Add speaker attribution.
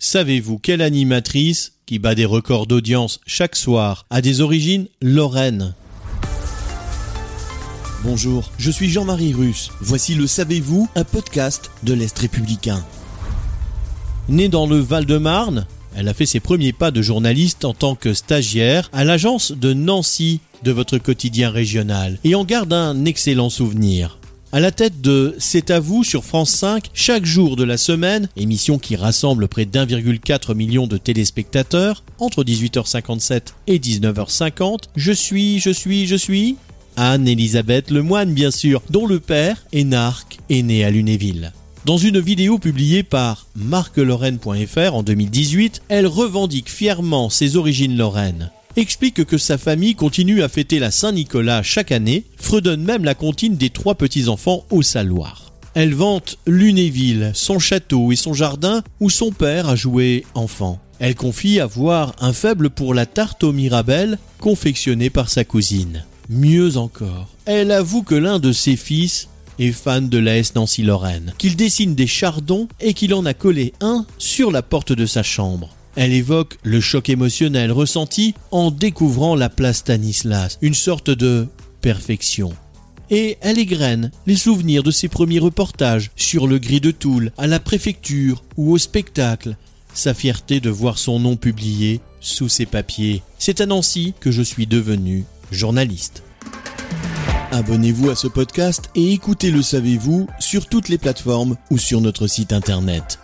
Speaker 1: Savez-vous quelle animatrice, qui bat des records d'audience chaque soir, a des origines lorraines? Bonjour, je suis Jean-Marie Russe. Voici le Savez-vous, un podcast de l'Est républicain. Née dans le Val-de-Marne, elle a fait ses premiers pas de journaliste en tant que stagiaire à l'agence de Nancy de votre quotidien régional et en garde un excellent souvenir. À la tête de C'est à vous sur France 5, chaque jour de la semaine, émission qui rassemble près d'1,4 million de téléspectateurs, entre 18h57 et 19h50, je suis, je suis, je suis Anne-Elisabeth Lemoine bien sûr, dont le père, Énarque, est né à Lunéville. Dans une vidéo publiée par marquelorraine.fr en 2018, elle revendique fièrement ses origines lorraines explique que sa famille continue à fêter la Saint-Nicolas chaque année, fredonne même la comptine des trois petits-enfants au Saloir. Elle vante Lunéville, son château et son jardin où son père a joué enfant. Elle confie avoir un faible pour la tarte aux mirabelles confectionnée par sa cousine. Mieux encore, elle avoue que l'un de ses fils est fan de l'AS Nancy-Lorraine, qu'il dessine des chardons et qu'il en a collé un sur la porte de sa chambre. Elle évoque le choc émotionnel ressenti en découvrant la place Stanislas, une sorte de perfection. Et elle égrène les souvenirs de ses premiers reportages sur le gris de Toul, à la préfecture ou au spectacle, sa fierté de voir son nom publié sous ses papiers. C'est à Nancy que je suis devenu journaliste. Abonnez-vous à ce podcast et écoutez Le Savez-vous sur toutes les plateformes ou sur notre site internet.